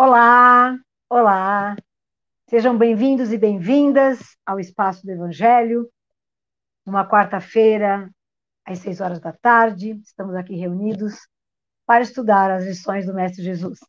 Olá, olá. Sejam bem-vindos e bem-vindas ao Espaço do Evangelho. Numa quarta-feira, às seis horas da tarde, estamos aqui reunidos para estudar as lições do Mestre Jesus.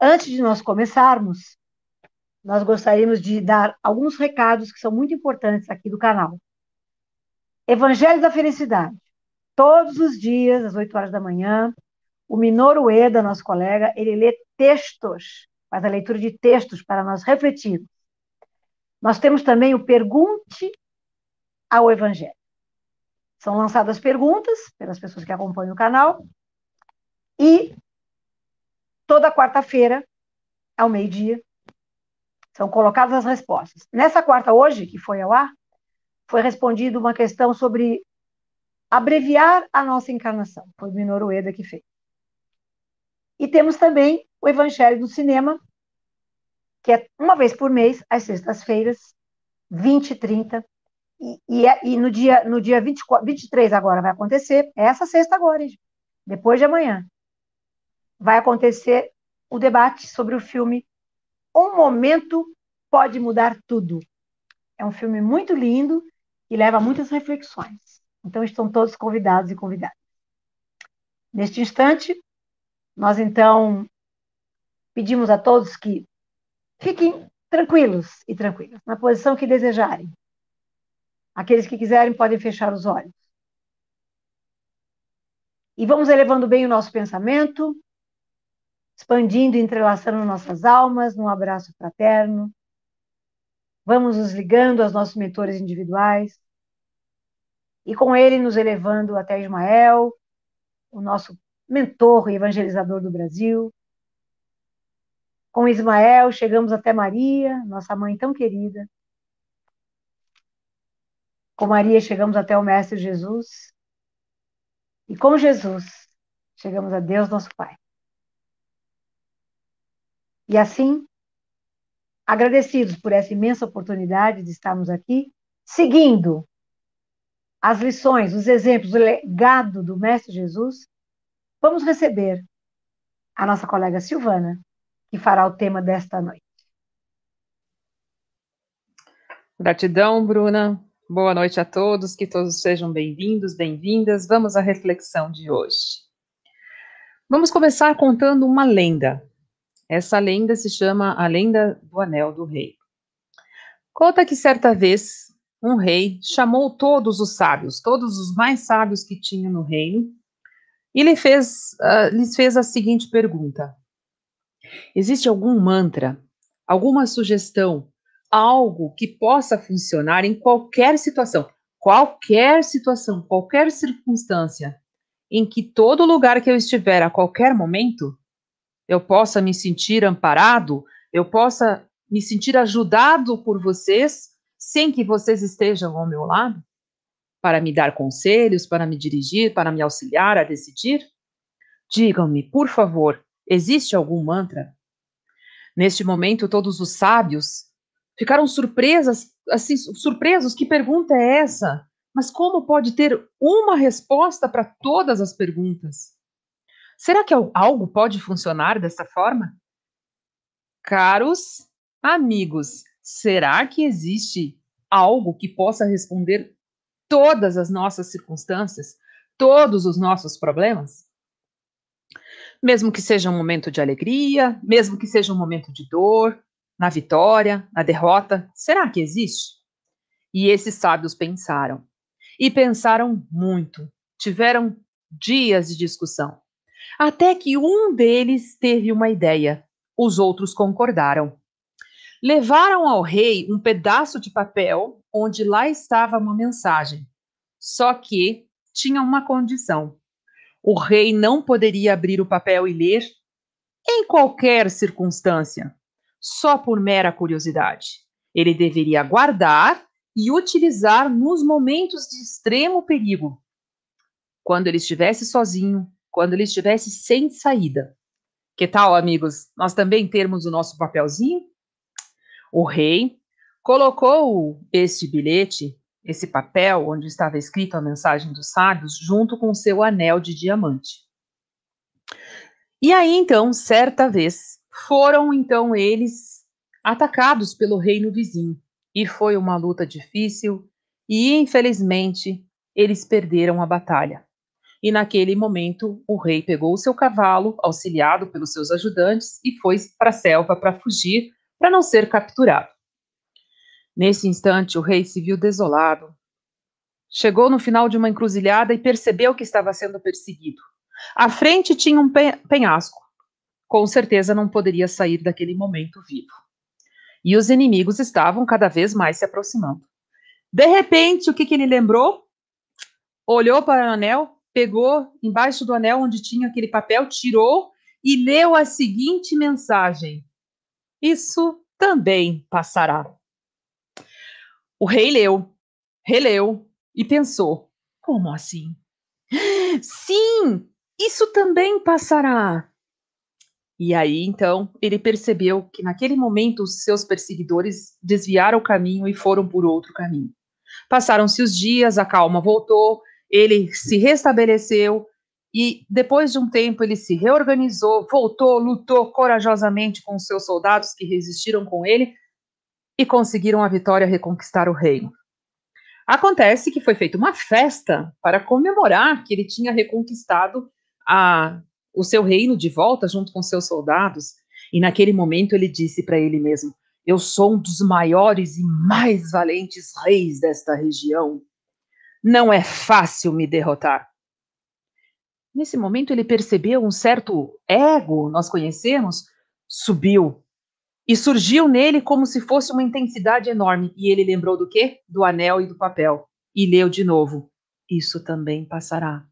Antes de nós começarmos, nós gostaríamos de dar alguns recados que são muito importantes aqui do canal. Evangelho da Felicidade. Todos os dias, às 8 horas da manhã, o Minoru Eda, nosso colega, ele lê textos, faz a leitura de textos para nós refletirmos. Nós temos também o Pergunte ao Evangelho. São lançadas perguntas pelas pessoas que acompanham o canal e toda quarta-feira, ao meio-dia, são colocadas as respostas. Nessa quarta hoje, que foi ao ar, foi respondida uma questão sobre abreviar a nossa encarnação. Foi o Minoru Eda que fez. E temos também o Evangelho do Cinema, que é uma vez por mês, às sextas-feiras, 20 e 30. E, e, é, e, no dia, no dia 24, 23 agora vai acontecer, é essa sexta agora, hein? depois de amanhã, vai acontecer o debate sobre o filme Um Momento Pode Mudar Tudo. É um filme muito lindo e leva muitas reflexões. Então estão todos convidados e convidadas. Neste instante, nós, então, pedimos a todos que fiquem tranquilos e tranquilas, na posição que desejarem. Aqueles que quiserem podem fechar os olhos. E vamos elevando bem o nosso pensamento, expandindo e entrelaçando nossas almas num abraço fraterno. Vamos nos ligando aos nossos mentores individuais. E com ele nos elevando até Ismael, o nosso mentor e evangelizador do Brasil. Com Ismael, chegamos até Maria, nossa mãe tão querida. Com Maria, chegamos até o Mestre Jesus. E com Jesus, chegamos a Deus, nosso Pai. E assim, agradecidos por essa imensa oportunidade de estarmos aqui, seguindo as lições, os exemplos, o legado do Mestre Jesus, Vamos receber a nossa colega Silvana, que fará o tema desta noite. Gratidão, Bruna. Boa noite a todos, que todos sejam bem-vindos, bem-vindas. Vamos à reflexão de hoje. Vamos começar contando uma lenda. Essa lenda se chama A Lenda do Anel do Rei. Conta que certa vez um rei chamou todos os sábios, todos os mais sábios que tinha no reino, e lhe fez, uh, lhes fez a seguinte pergunta: Existe algum mantra, alguma sugestão, algo que possa funcionar em qualquer situação, qualquer situação, qualquer circunstância, em que todo lugar que eu estiver a qualquer momento, eu possa me sentir amparado, eu possa me sentir ajudado por vocês, sem que vocês estejam ao meu lado? para me dar conselhos, para me dirigir, para me auxiliar a decidir? Digam-me, por favor, existe algum mantra? Neste momento, todos os sábios ficaram surpresas, assim, surpresos. Que pergunta é essa? Mas como pode ter uma resposta para todas as perguntas? Será que algo pode funcionar dessa forma? Caros amigos, será que existe algo que possa responder todas as nossas circunstâncias, todos os nossos problemas? Mesmo que seja um momento de alegria, mesmo que seja um momento de dor, na vitória, na derrota, será que existe? E esses sábios pensaram. E pensaram muito. Tiveram dias de discussão. Até que um deles teve uma ideia. Os outros concordaram. Levaram ao rei um pedaço de papel onde lá estava uma mensagem. Só que tinha uma condição. O rei não poderia abrir o papel e ler em qualquer circunstância, só por mera curiosidade. Ele deveria guardar e utilizar nos momentos de extremo perigo. Quando ele estivesse sozinho, quando ele estivesse sem saída. Que tal, amigos? Nós também termos o nosso papelzinho o rei colocou este bilhete, esse papel onde estava escrito a mensagem dos sábios, junto com seu anel de diamante. E aí, então, certa vez, foram então eles atacados pelo reino vizinho. E foi uma luta difícil, e infelizmente eles perderam a batalha. E naquele momento o rei pegou o seu cavalo, auxiliado pelos seus ajudantes, e foi para a selva para fugir, para não ser capturado. Nesse instante, o rei se viu desolado. Chegou no final de uma encruzilhada e percebeu que estava sendo perseguido. À frente tinha um penhasco. Com certeza não poderia sair daquele momento vivo. E os inimigos estavam cada vez mais se aproximando. De repente, o que, que ele lembrou? Olhou para o anel, pegou embaixo do anel onde tinha aquele papel, tirou e leu a seguinte mensagem: Isso também passará. O rei leu, releu e pensou: como assim? Sim, isso também passará. E aí, então, ele percebeu que naquele momento os seus perseguidores desviaram o caminho e foram por outro caminho. Passaram-se os dias, a calma voltou, ele se restabeleceu e depois de um tempo ele se reorganizou, voltou, lutou corajosamente com os seus soldados que resistiram com ele e conseguiram a vitória reconquistar o reino. Acontece que foi feita uma festa para comemorar que ele tinha reconquistado a, o seu reino de volta junto com seus soldados. E naquele momento ele disse para ele mesmo: Eu sou um dos maiores e mais valentes reis desta região. Não é fácil me derrotar. Nesse momento ele percebeu um certo ego, nós conhecemos, subiu e surgiu nele como se fosse uma intensidade enorme. E ele lembrou do quê? Do anel e do papel. E leu de novo: Isso também passará.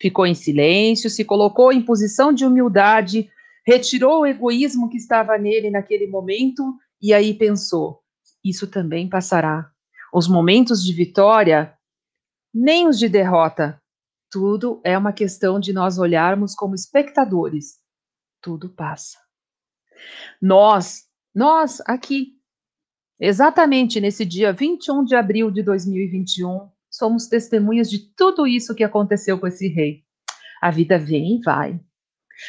Ficou em silêncio, se colocou em posição de humildade, retirou o egoísmo que estava nele naquele momento e aí pensou: Isso também passará. Os momentos de vitória, nem os de derrota. Tudo é uma questão de nós olharmos como espectadores. Tudo passa. Nós nós, aqui, exatamente nesse dia 21 de abril de 2021, somos testemunhas de tudo isso que aconteceu com esse rei. A vida vem e vai.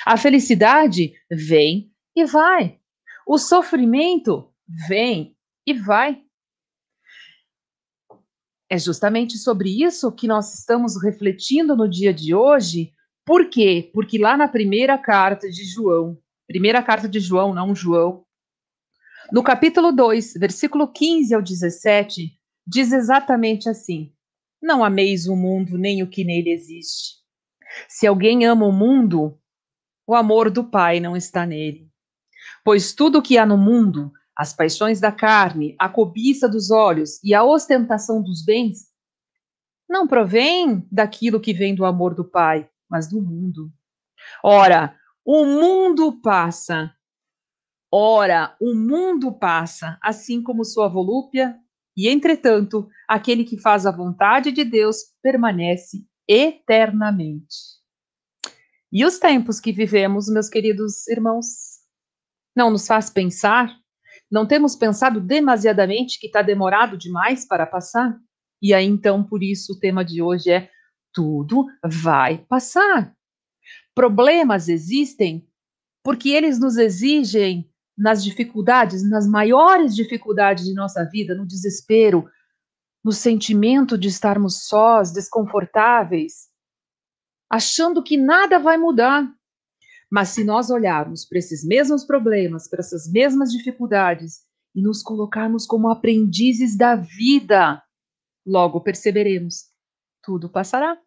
A felicidade vem e vai. O sofrimento vem e vai. É justamente sobre isso que nós estamos refletindo no dia de hoje. Por quê? Porque lá na primeira carta de João, primeira carta de João, não João, no capítulo 2, versículo 15 ao 17, diz exatamente assim: Não ameis o mundo nem o que nele existe. Se alguém ama o mundo, o amor do Pai não está nele. Pois tudo o que há no mundo, as paixões da carne, a cobiça dos olhos e a ostentação dos bens, não provém daquilo que vem do amor do Pai, mas do mundo. Ora, o mundo passa Ora, o mundo passa, assim como sua volúpia, e entretanto, aquele que faz a vontade de Deus permanece eternamente. E os tempos que vivemos, meus queridos irmãos, não nos faz pensar? Não temos pensado demasiadamente que está demorado demais para passar? E aí, então, por isso, o tema de hoje é: tudo vai passar. Problemas existem porque eles nos exigem nas dificuldades, nas maiores dificuldades de nossa vida, no desespero, no sentimento de estarmos sós, desconfortáveis, achando que nada vai mudar. Mas se nós olharmos para esses mesmos problemas, para essas mesmas dificuldades e nos colocarmos como aprendizes da vida, logo perceberemos: tudo passará.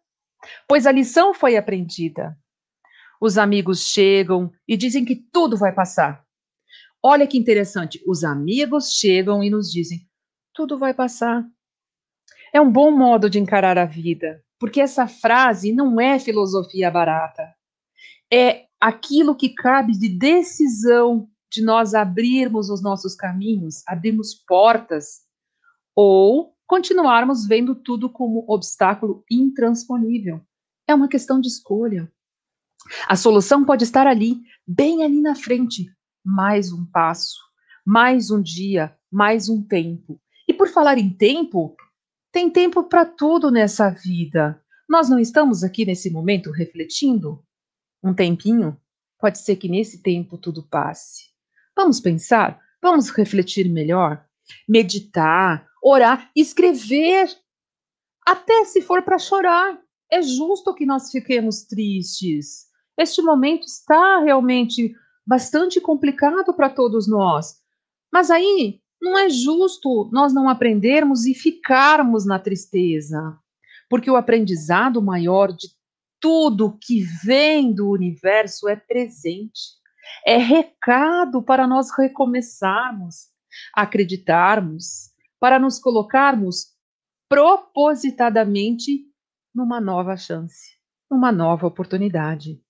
Pois a lição foi aprendida. Os amigos chegam e dizem que tudo vai passar. Olha que interessante, os amigos chegam e nos dizem: tudo vai passar. É um bom modo de encarar a vida, porque essa frase não é filosofia barata. É aquilo que cabe de decisão de nós abrirmos os nossos caminhos, abrirmos portas, ou continuarmos vendo tudo como obstáculo intransponível. É uma questão de escolha. A solução pode estar ali, bem ali na frente, mais um passo, mais um dia, mais um tempo. E por falar em tempo, tem tempo para tudo nessa vida. Nós não estamos aqui nesse momento refletindo? Um tempinho? Pode ser que nesse tempo tudo passe. Vamos pensar, vamos refletir melhor, meditar, orar, escrever, até se for para chorar. É justo que nós fiquemos tristes. Este momento está realmente bastante complicado para todos nós. Mas aí não é justo nós não aprendermos e ficarmos na tristeza, porque o aprendizado maior de tudo que vem do universo é presente, é recado para nós recomeçarmos, acreditarmos, para nos colocarmos propositadamente numa nova chance, numa nova oportunidade.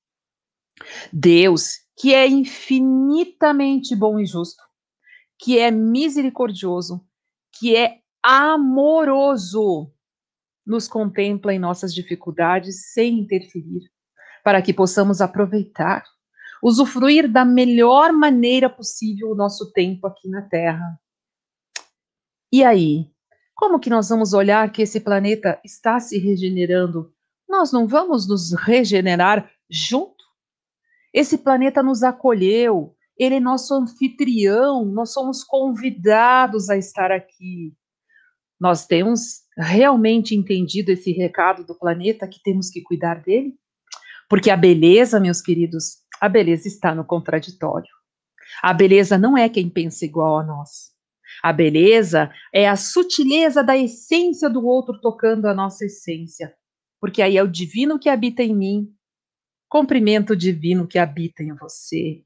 Deus, que é infinitamente bom e justo, que é misericordioso, que é amoroso, nos contempla em nossas dificuldades sem interferir, para que possamos aproveitar, usufruir da melhor maneira possível o nosso tempo aqui na Terra. E aí, como que nós vamos olhar que esse planeta está se regenerando? Nós não vamos nos regenerar junto? Esse planeta nos acolheu, ele é nosso anfitrião, nós somos convidados a estar aqui. Nós temos realmente entendido esse recado do planeta que temos que cuidar dele? Porque a beleza, meus queridos, a beleza está no contraditório. A beleza não é quem pensa igual a nós. A beleza é a sutileza da essência do outro tocando a nossa essência. Porque aí é o divino que habita em mim, cumprimento divino que habita em você.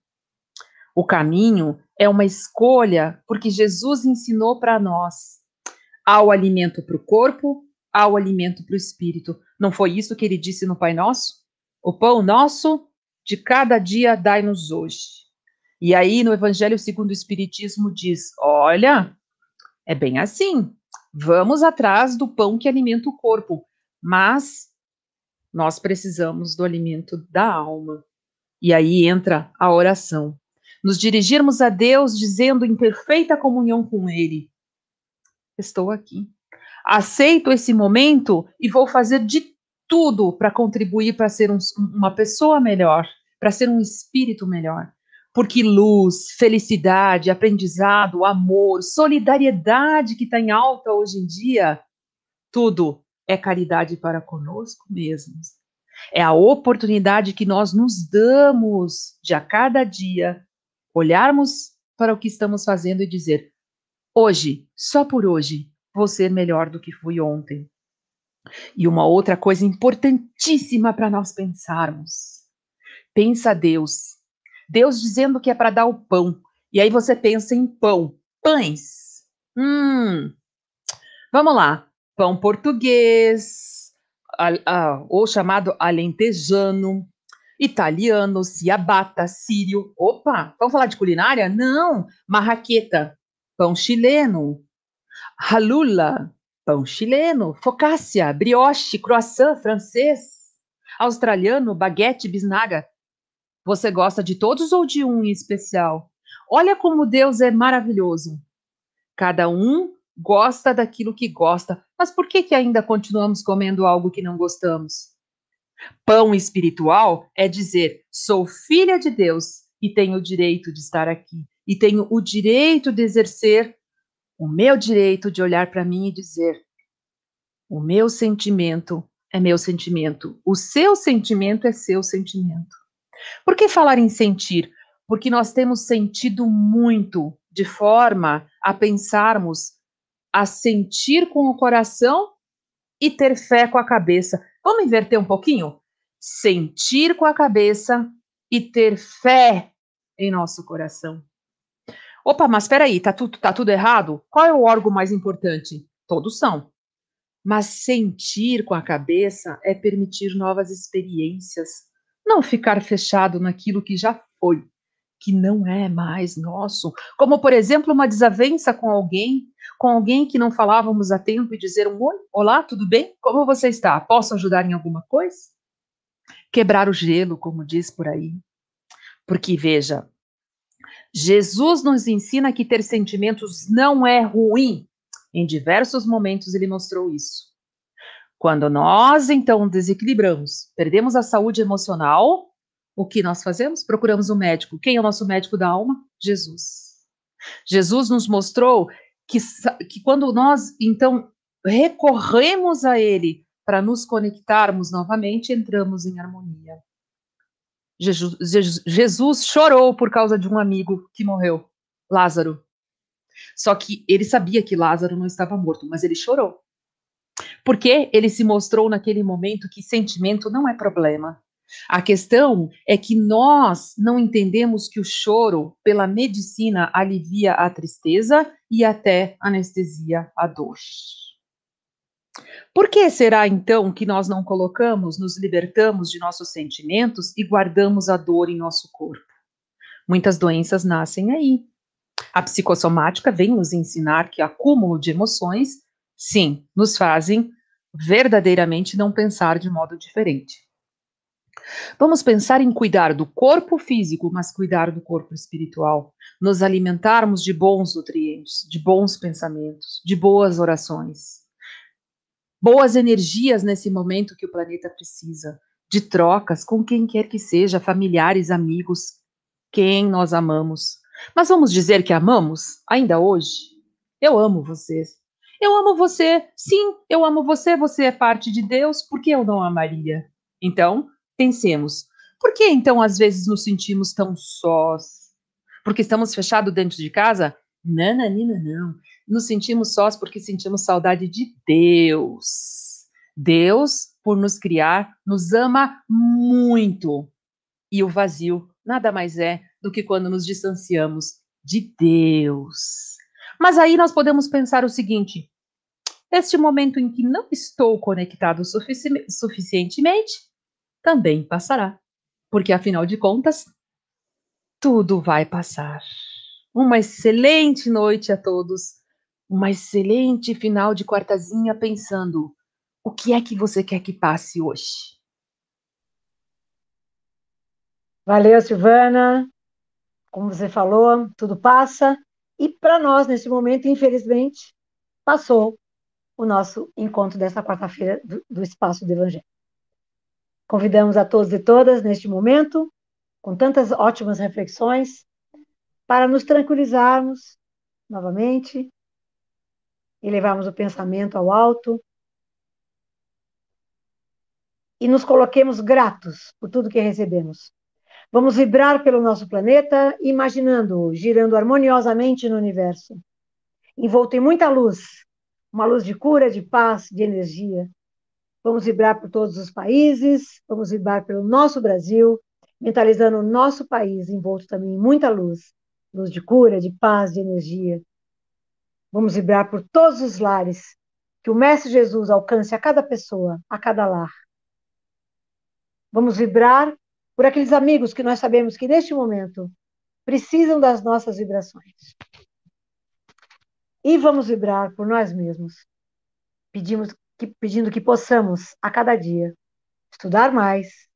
O caminho é uma escolha, porque Jesus ensinou para nós: há o alimento para o corpo, há o alimento para o espírito. Não foi isso que ele disse no Pai Nosso? O pão nosso de cada dia dai-nos hoje. E aí no Evangelho segundo o Espiritismo diz: olha, é bem assim. Vamos atrás do pão que alimenta o corpo, mas nós precisamos do alimento da alma. E aí entra a oração nos dirigirmos a Deus dizendo em perfeita comunhão com Ele: Estou aqui. Aceito esse momento e vou fazer de tudo para contribuir para ser um, uma pessoa melhor, para ser um espírito melhor. Porque luz, felicidade, aprendizado, amor, solidariedade que está em alta hoje em dia, tudo é caridade para conosco mesmos. É a oportunidade que nós nos damos de a cada dia olharmos para o que estamos fazendo e dizer: hoje, só por hoje, vou ser melhor do que fui ontem. E uma outra coisa importantíssima para nós pensarmos: pensa Deus. Deus dizendo que é para dar o pão. E aí você pensa em pão. Pães. Hum. Vamos lá. Pão português, a, a, ou chamado alentejano, italiano, ciabatta, sírio. Opa, vamos falar de culinária? Não, marraqueta, pão chileno, halula, pão chileno, focaccia, brioche, croissant francês, australiano, baguete, bisnaga. Você gosta de todos ou de um em especial? Olha como Deus é maravilhoso. Cada um gosta daquilo que gosta, mas por que, que ainda continuamos comendo algo que não gostamos? Pão espiritual é dizer: sou filha de Deus e tenho o direito de estar aqui, e tenho o direito de exercer o meu direito de olhar para mim e dizer: o meu sentimento é meu sentimento, o seu sentimento é seu sentimento. Por que falar em sentir? Porque nós temos sentido muito de forma a pensarmos, a sentir com o coração e ter fé com a cabeça. Vamos inverter um pouquinho? Sentir com a cabeça e ter fé em nosso coração. Opa, mas espera aí, tá tudo, tá tudo errado? Qual é o órgão mais importante? Todos são. Mas sentir com a cabeça é permitir novas experiências, não ficar fechado naquilo que já foi, que não é mais nosso. Como, por exemplo, uma desavença com alguém, com alguém que não falávamos a tempo e dizer um oi, olá, tudo bem? Como você está? Posso ajudar em alguma coisa? Quebrar o gelo, como diz por aí. Porque, veja, Jesus nos ensina que ter sentimentos não é ruim. Em diversos momentos ele mostrou isso. Quando nós, então, desequilibramos, perdemos a saúde emocional, o que nós fazemos? Procuramos um médico. Quem é o nosso médico da alma? Jesus. Jesus nos mostrou que, que quando nós, então, recorremos a Ele para nos conectarmos novamente, entramos em harmonia. Jesus, Jesus, chorou por causa de um amigo que morreu, Lázaro. Só que ele sabia que Lázaro não estava morto, mas ele chorou. Porque ele se mostrou naquele momento que sentimento não é problema. A questão é que nós não entendemos que o choro, pela medicina, alivia a tristeza e até anestesia a dor. Por que será então que nós não colocamos, nos libertamos de nossos sentimentos e guardamos a dor em nosso corpo? Muitas doenças nascem aí. A psicossomática vem nos ensinar que acúmulo de emoções, sim, nos fazem verdadeiramente não pensar de modo diferente. Vamos pensar em cuidar do corpo físico, mas cuidar do corpo espiritual. Nos alimentarmos de bons nutrientes, de bons pensamentos, de boas orações. Boas energias nesse momento que o planeta precisa, de trocas com quem quer que seja, familiares, amigos, quem nós amamos. Mas vamos dizer que amamos ainda hoje? Eu amo vocês. Eu amo você. Sim, eu amo você. Você é parte de Deus. Por que eu não amaria? Então, Pensemos, por que então às vezes nos sentimos tão sós? Porque estamos fechados dentro de casa? Não, não. Nos sentimos sós porque sentimos saudade de Deus. Deus, por nos criar, nos ama muito. E o vazio nada mais é do que quando nos distanciamos de Deus. Mas aí nós podemos pensar o seguinte: este momento em que não estou conectado sufici suficientemente, também passará, porque afinal de contas, tudo vai passar. Uma excelente noite a todos, uma excelente final de quartazinha pensando o que é que você quer que passe hoje. Valeu, Silvana. Como você falou, tudo passa. E para nós, nesse momento, infelizmente, passou o nosso encontro desta quarta-feira do, do Espaço do Evangelho. Convidamos a todos e todas neste momento, com tantas ótimas reflexões, para nos tranquilizarmos novamente e levarmos o pensamento ao alto. E nos coloquemos gratos por tudo que recebemos. Vamos vibrar pelo nosso planeta, imaginando-o girando harmoniosamente no universo, envolto em muita luz, uma luz de cura, de paz, de energia, Vamos vibrar por todos os países, vamos vibrar pelo nosso Brasil, mentalizando o nosso país envolto também em muita luz, luz de cura, de paz, de energia. Vamos vibrar por todos os lares, que o Mestre Jesus alcance a cada pessoa, a cada lar. Vamos vibrar por aqueles amigos que nós sabemos que neste momento precisam das nossas vibrações. E vamos vibrar por nós mesmos. Pedimos que, pedindo que possamos, a cada dia, estudar mais,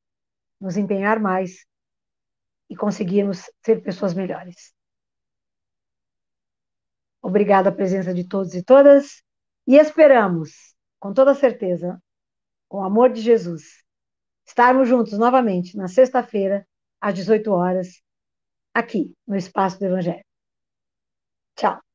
nos empenhar mais e conseguirmos ser pessoas melhores. Obrigada a presença de todos e todas e esperamos, com toda certeza, com o amor de Jesus, estarmos juntos novamente na sexta-feira, às 18 horas, aqui no Espaço do Evangelho. Tchau.